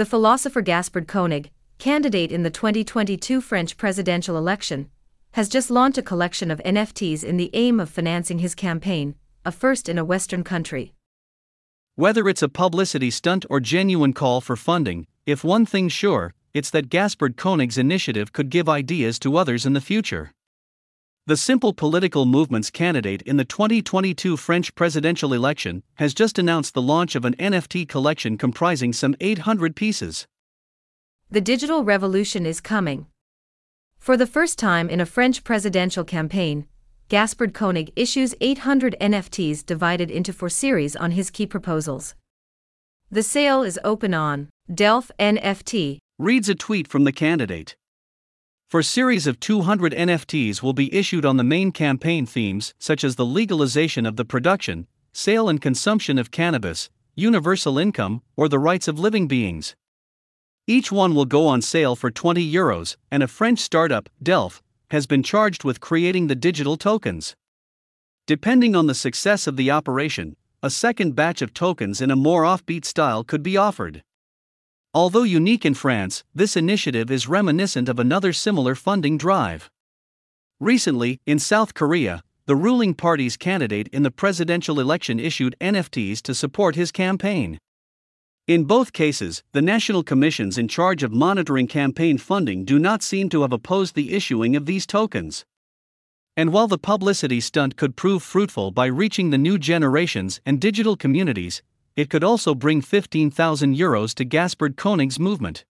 The philosopher Gaspard Koenig, candidate in the 2022 French presidential election, has just launched a collection of NFTs in the aim of financing his campaign, a first in a Western country. Whether it's a publicity stunt or genuine call for funding, if one thing's sure, it's that Gaspard Koenig's initiative could give ideas to others in the future. The Simple Political Movement's candidate in the 2022 French presidential election has just announced the launch of an NFT collection comprising some 800 pieces. The digital revolution is coming. For the first time in a French presidential campaign, Gaspard Koenig issues 800 NFTs divided into four series on his key proposals. The sale is open on Delph NFT, reads a tweet from the candidate. Four a series of 200 NFTs will be issued on the main campaign themes such as the legalization of the production, sale and consumption of cannabis, universal income, or the rights of living beings. Each one will go on sale for 20 euros, and a French startup, Delph, has been charged with creating the digital tokens. Depending on the success of the operation, a second batch of tokens in a more offbeat style could be offered. Although unique in France, this initiative is reminiscent of another similar funding drive. Recently, in South Korea, the ruling party's candidate in the presidential election issued NFTs to support his campaign. In both cases, the national commissions in charge of monitoring campaign funding do not seem to have opposed the issuing of these tokens. And while the publicity stunt could prove fruitful by reaching the new generations and digital communities, it could also bring 15,000 euros to Gaspard Koenig's movement.